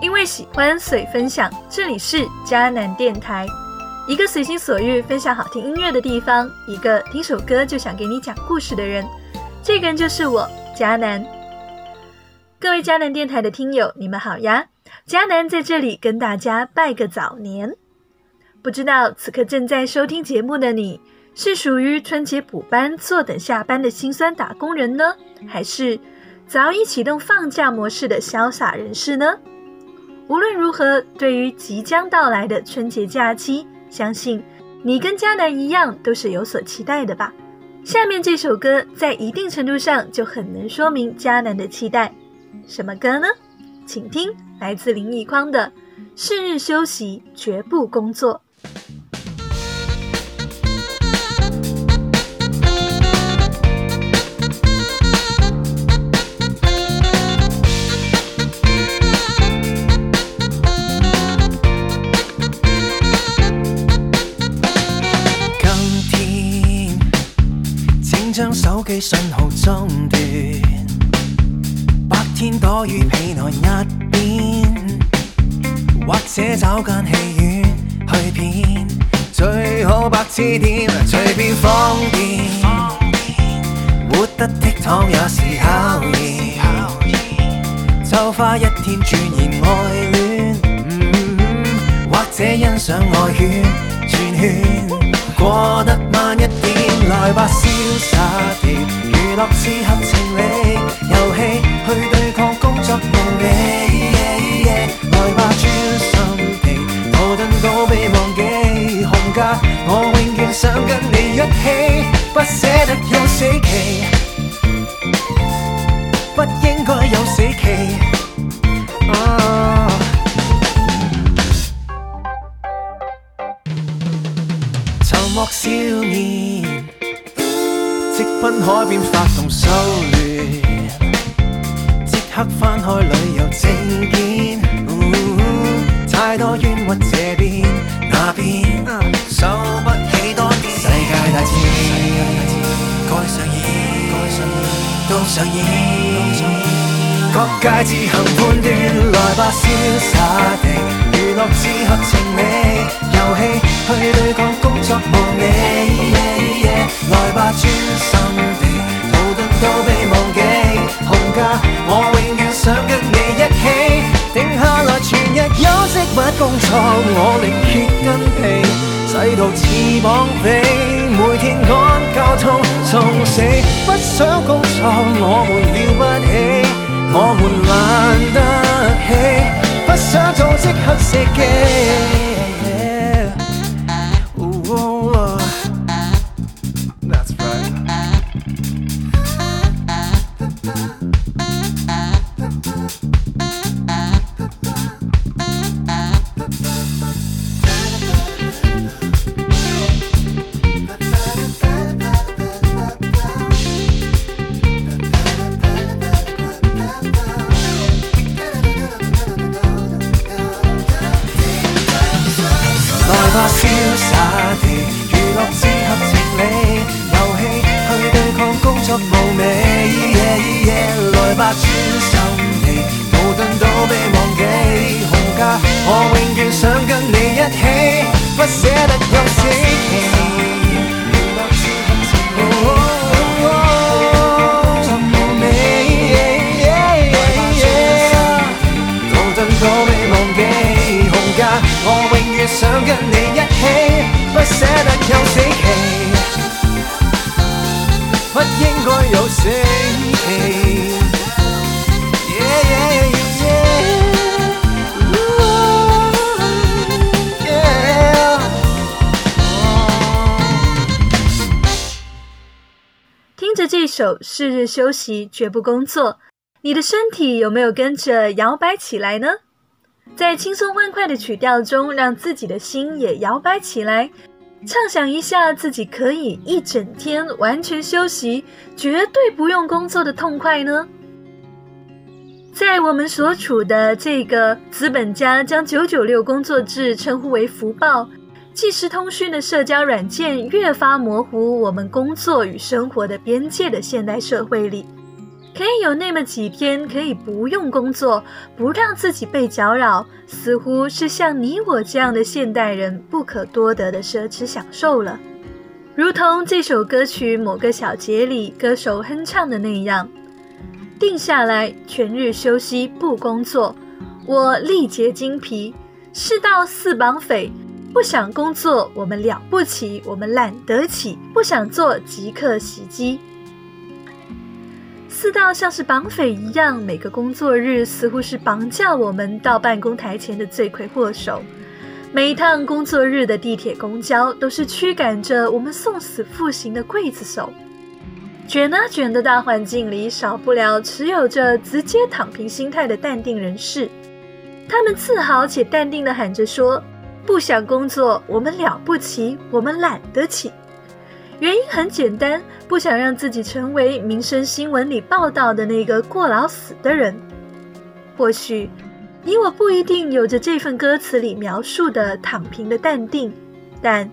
因为喜欢，所以分享。这里是迦南电台，一个随心所欲分享好听音乐的地方，一个听首歌就想给你讲故事的人。这个人就是我，迦南。各位迦南电台的听友，你们好呀！迦南在这里跟大家拜个早年。不知道此刻正在收听节目的你，是属于春节补班坐等下班的辛酸打工人呢，还是早已启动放假模式的潇洒人士呢？无论如何，对于即将到来的春节假期，相信你跟迦南一样都是有所期待的吧。下面这首歌在一定程度上就很能说明迦南的期待。什么歌呢？请听来自林奕匡的《是日休息，绝不工作》。将手机信号中断，白天躲于被内一边，或者找间戏院去片，最好白痴点，随便方便，活得倜傥也是考验，就花一天钻研爱恋，或者欣赏爱圈转圈，过得慢一点，来吧潇洒地。娱乐是合情理，游戏去对抗工作无理。来吧，专心地，矛盾都被忘记。红假，我永远想跟你一起，不舍得有死期，不应该有死期。沉默少年。海边发动修炼，即刻翻开旅游证件。太多冤屈这边那边，受不起多点。世界大战，该上演，都上演。各界自行判断，来吧，潇洒地娱乐只合情味，游戏去对抗工作无你。来吧，专心地，逃得都被忘记。红假，我永远想跟你一起。定下来全日休息不工作，我力竭筋疲，世途似绑匪，每天赶交通送死。不想工作，我们了不想做即刻射击。想跟你一起，不舍得有死期，不应该有死。首是日休息，绝不工作。你的身体有没有跟着摇摆起来呢？在轻松欢快的曲调中，让自己的心也摇摆起来，畅想一下自己可以一整天完全休息，绝对不用工作的痛快呢？在我们所处的这个资本家将九九六工作制称呼为福报。即时通讯的社交软件越发模糊我们工作与生活的边界的现代社会里，可以有那么几天可以不用工作，不让自己被搅扰，似乎是像你我这样的现代人不可多得的奢侈享受了。如同这首歌曲某个小节里歌手哼唱的那样：“定下来，全日休息不工作，我力竭精疲，世道似绑匪。不想工作，我们了不起，我们懒得起；不想做，即刻袭击。”四道像是绑匪一样，每个工作日似乎是绑架我们到办公台前的罪魁祸首。每一趟工作日的地铁、公交，都是驱赶着我们送死赴刑的刽子手。卷啊卷的大环境里，少不了持有着直接躺平心态的淡定人士。他们自豪且淡定地喊着说：“不想工作，我们了不起，我们懒得起。”原因很简单，不想让自己成为民生新闻里报道的那个过劳死的人。或许，你我不一定有着这份歌词里描述的躺平的淡定，但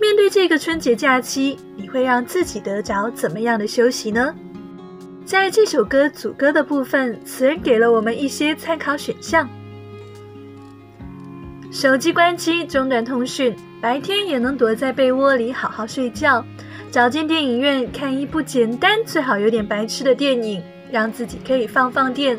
面对这个春节假期，你会让自己得着怎么样的休息呢？在这首歌主歌的部分，词人给了我们一些参考选项：手机关机，中断通讯。白天也能躲在被窝里好好睡觉，找间电影院看一部简单、最好有点白痴的电影，让自己可以放放电，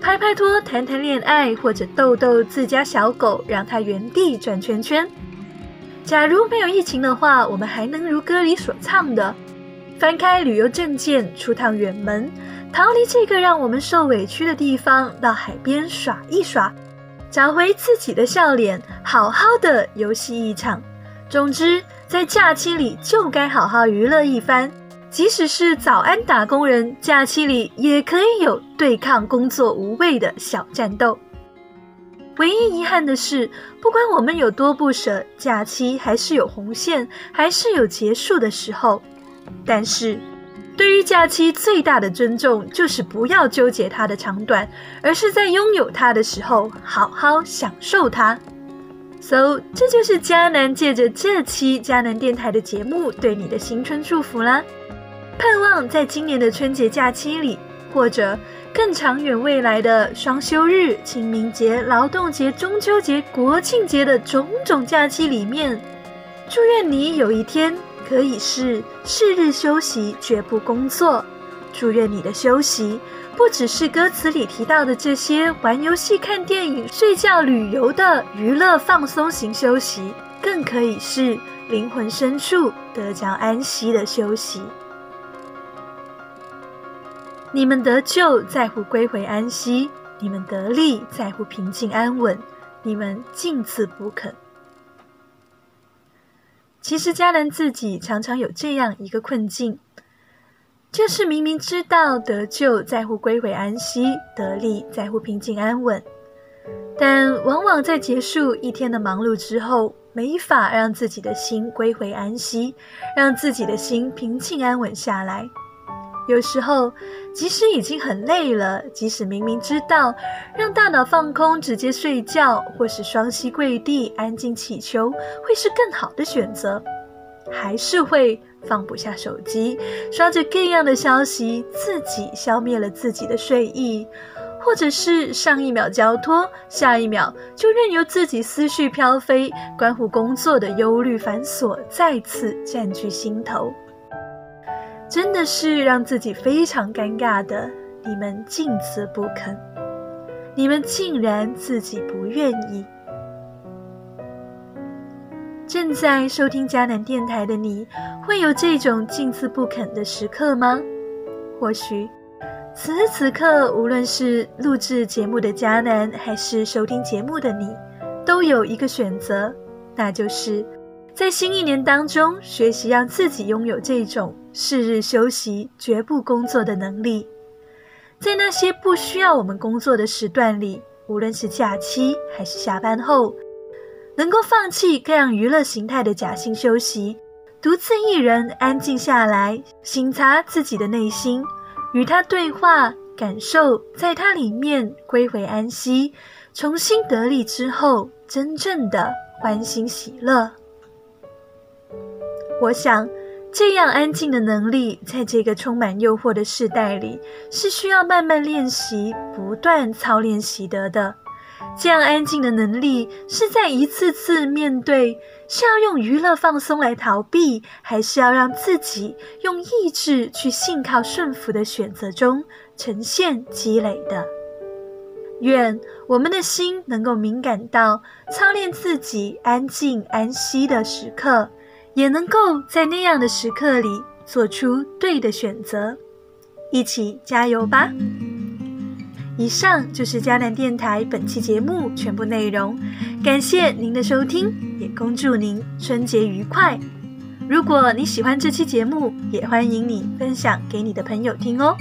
拍拍拖、谈谈恋爱，或者逗逗自家小狗，让它原地转圈圈。假如没有疫情的话，我们还能如歌里所唱的，翻开旅游证件，出趟远门，逃离这个让我们受委屈的地方，到海边耍一耍。找回自己的笑脸，好好的游戏一场。总之，在假期里就该好好娱乐一番。即使是早安打工人，假期里也可以有对抗工作无味的小战斗。唯一遗憾的是，不管我们有多不舍，假期还是有红线，还是有结束的时候。但是。对于假期最大的尊重，就是不要纠结它的长短，而是在拥有它的时候好好享受它。So，这就是迦南借着这期迦南电台的节目对你的新春祝福啦！盼望在今年的春节假期里，或者更长远未来的双休日、清明节、劳动节、中秋节、国庆节的种种假期里面，祝愿你有一天。可以是是日休息，绝不工作。祝愿你的休息不只是歌词里提到的这些玩游戏、看电影、睡觉、旅游的娱乐放松型休息，更可以是灵魂深处得着安息的休息。你们得救在乎归回安息，你们得力在乎平静安稳，你们尽自不肯。其实家人自己常常有这样一个困境，就是明明知道得救在乎归回安息，得利在乎平静安稳，但往往在结束一天的忙碌之后，没法让自己的心归回安息，让自己的心平静安稳下来。有时候，即使已经很累了，即使明明知道让大脑放空，直接睡觉，或是双膝跪地安静祈求，会是更好的选择，还是会放不下手机，刷着各样的消息，自己消灭了自己的睡意，或者是上一秒交托，下一秒就任由自己思绪飘飞，关乎工作的忧虑繁琐再次占据心头。真的是让自己非常尴尬的，你们尽此不肯，你们竟然自己不愿意。正在收听迦南电台的你，会有这种尽自不肯的时刻吗？或许，此时此刻，无论是录制节目的迦南，还是收听节目的你，都有一个选择，那就是。在新一年当中，学习让自己拥有这种是日休息、绝不工作的能力。在那些不需要我们工作的时段里，无论是假期还是下班后，能够放弃各样娱乐形态的假性休息，独自一人安静下来，省察自己的内心，与他对话，感受在他里面归回安息，重新得力之后，真正的欢欣喜乐。我想，这样安静的能力，在这个充满诱惑的时代里，是需要慢慢练习、不断操练习得的。这样安静的能力，是在一次次面对，是要用娱乐放松来逃避，还是要让自己用意志去信靠顺服的选择中呈现积累的。愿我们的心能够敏感到操练自己安静安息的时刻。也能够在那样的时刻里做出对的选择，一起加油吧！以上就是迦南电台本期节目全部内容，感谢您的收听，也恭祝您春节愉快。如果你喜欢这期节目，也欢迎你分享给你的朋友听哦。